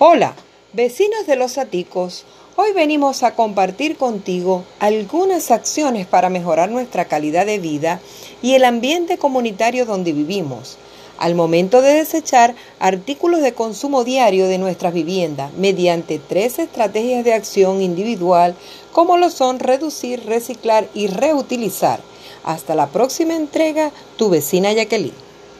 Hola, vecinos de los Aticos. Hoy venimos a compartir contigo algunas acciones para mejorar nuestra calidad de vida y el ambiente comunitario donde vivimos, al momento de desechar artículos de consumo diario de nuestras viviendas mediante tres estrategias de acción individual como lo son reducir, reciclar y reutilizar. Hasta la próxima entrega, tu vecina Jacqueline.